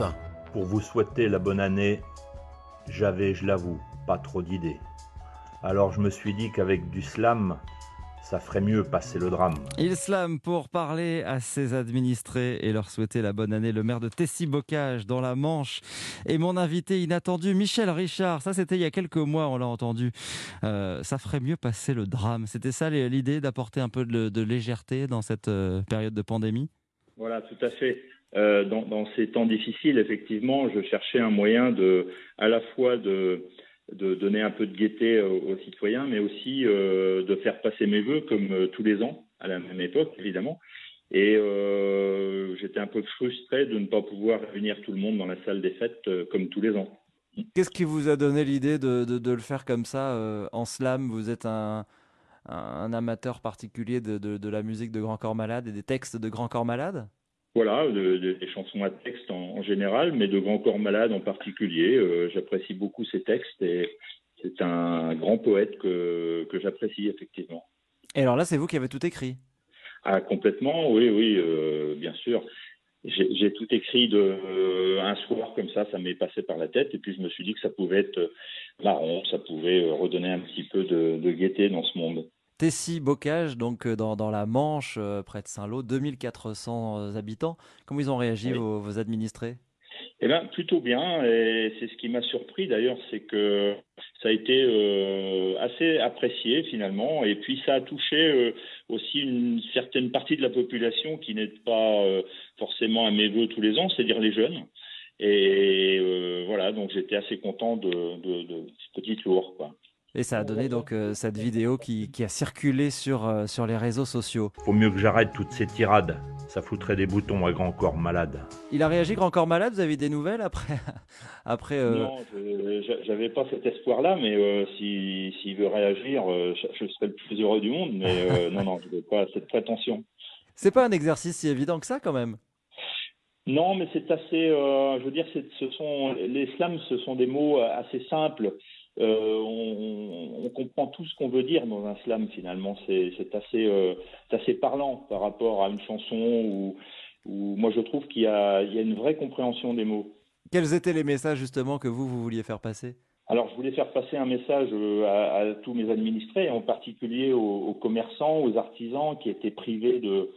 Europe 1. Pour vous souhaiter la bonne année, j'avais, je l'avoue, pas trop d'idées. Alors je me suis dit qu'avec du slam, ça ferait mieux passer le drame. Il slam pour parler à ses administrés et leur souhaiter la bonne année. Le maire de Tessy-Bocage dans la Manche et mon invité inattendu Michel Richard. Ça c'était il y a quelques mois, on l'a entendu. Euh, ça ferait mieux passer le drame. C'était ça l'idée d'apporter un peu de, légèreté dans cette euh, période de pandémie? Voilà, tout à fait. Euh, dans, ces temps difficiles, effectivement, je cherchais un moyen de, à la fois de donner un peu de gaieté aux, citoyens, mais aussi euh, de faire passer mes vœux comme euh, tous les ans, à la même époque évidemment. Et j'étais un peu frustré de ne pas pouvoir réunir tout le monde dans la salle des fêtes comme tous les ans. Qu'est-ce qui vous a donné l'idée de, le faire comme ça en slam? Vous êtes un, amateur particulier de, la musique de Grand Corps Malade et des textes de Grand Corps Malade? Voilà, des chansons à texte en, général, mais de Grand Corps Malade en particulier. Euh, j'apprécie beaucoup ses textes et c'est un grand poète que, que j'apprécie effectivement. Et alors là, c'est vous qui avez tout écrit? Ah, complètement, oui, oui, euh, bien sûr. J'ai tout écrit de euh, un soir comme ça, ça m'est passé par la tête, et puis je me suis dit que ça pouvait être marrant, ça pouvait redonner un petit peu de, de gaieté dans ce monde. Tessy-Bocage, donc euh, dans, dans, la Manche, euh, près de Saint-Lô, 2400 euh, habitants. Comment ils ont réagi, vos, administrés? Eh bien, plutôt bien, et c'est ce qui m'a surpris d'ailleurs, c'est que ça a été assez apprécié finalement, et puis ça a touché aussi une certaine partie de la population qui n'est pas forcément à mes voeux tous les ans, c'est-à-dire les jeunes. Et voilà, donc j'étais assez content de, de, de ce petit tour. Et ça a donné donc euh, cette vidéo qui, a circulé sur, euh, sur les réseaux sociaux. Faut mieux que j'arrête toutes ces tirades. Ça foutrait des boutons à Grand Corps Malade. Il a réagi Grand Corps Malade? Vous avez des nouvelles après, après euh... Non, j'avais pas cet espoir-là, mais euh, s'il veut réagir, je, serais le plus heureux du monde. Mais non, non, je n'ai pas cette prétention. C'est pas un exercice si évident que ça quand même. Non, mais c'est assez. je veux dire, ce sont les slams, ce sont des mots assez simples. Euh, on, comprend tout ce qu'on veut dire dans un slam finalement. C'est assez, euh, assez parlant par rapport à une chanson où, moi je trouve qu'il y, a une vraie compréhension des mots. Quels étaient les messages justement que vous, vous vouliez faire passer? Alors, je voulais faire passer un message euh, à, tous mes administrés, en particulier aux, commerçants, aux artisans qui étaient privés de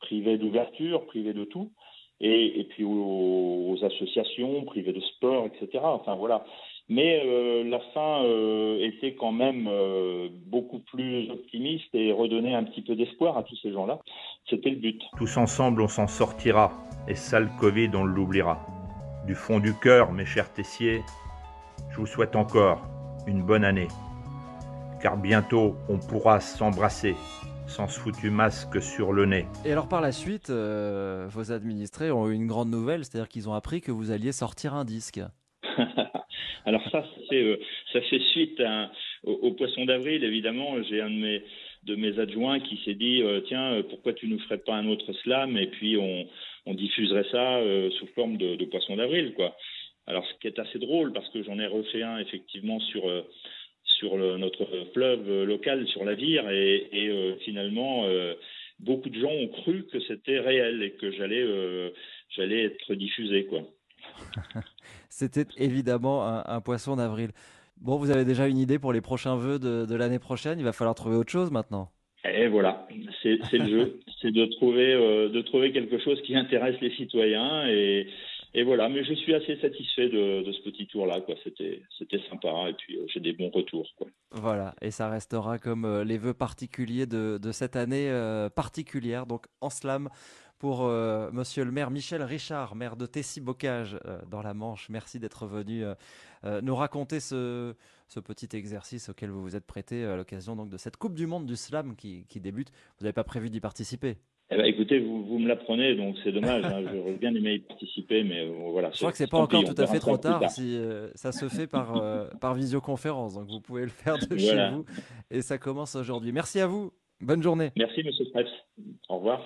privés d'ouverture, privés de tout, et, puis aux, associations privées de sport, etc. Enfin voilà, mais euh, la fin euh, était quand même euh, beaucoup plus optimiste et redonnait un petit peu d'espoir à tous ces gens-là. C'était le but. Tous ensemble, on s'en sortira, et ça, le Covid, on l'oubliera. Du fond du cœur, mes chers Tessiers, je vous souhaite encore une bonne année, car bientôt on pourra s'embrasser sans ce foutu masque sur le nez. Et alors par la suite, vos administrés ont eu une grande nouvelle, c'est-à-dire qu'ils ont appris que vous alliez sortir un disque. Alors ça, euh, ça fait suite au, poisson d'avril. Évidemment, j'ai un de mes de mes adjoints qui s'est dit euh, tiens euh, pourquoi tu nous ferais pas un autre slam? Et puis on, diffuserait ça sous forme de, poisson d'avril quoi. Alors ce qui est assez drôle parce que j'en ai refait un effectivement sur sur notre fleuve local sur la Vire et, finalement beaucoup de gens ont cru que c'était réel et que j'allais j'allais être diffusé quoi. C'était évidemment un, poisson d'avril. Bon, vous avez déjà une idée pour les prochains vœux de, l'année prochaine? Il va falloir trouver autre chose maintenant? Et voilà, c'est le jeu, c'est de trouver euh, de trouver quelque chose qui intéresse les citoyens et, et voilà. Mais je suis assez satisfait de, ce petit tour là, quoi. C'était sympa et puis euh, j'ai des bons retours, quoi. Voilà, et ça restera comme euh, les vœux particuliers de, cette année particulière, donc en slam pour euh, monsieur le maire Michel Richard, maire de Tessy-Bocage euh, dans la Manche. Merci d'être venu euh, nous raconter ce, petit exercice auquel vous vous êtes prêté à l'occasion de cette Coupe du Monde du Slam qui, débute. Vous n'avez pas prévu d'y participer? Eh ben, écoutez, vous, vous me l'apprenez, donc c'est dommage. Hein, J'aurais bien aimé y participer, mais voilà. Je crois que c'est pas encore tout à fait trop tard. Si ça se fait par par visioconférence, donc vous pouvez le faire de chez vous. Et ça commence aujourd'hui. Merci à vous. Bonne journée. Merci, Monsieur Stress. Au revoir.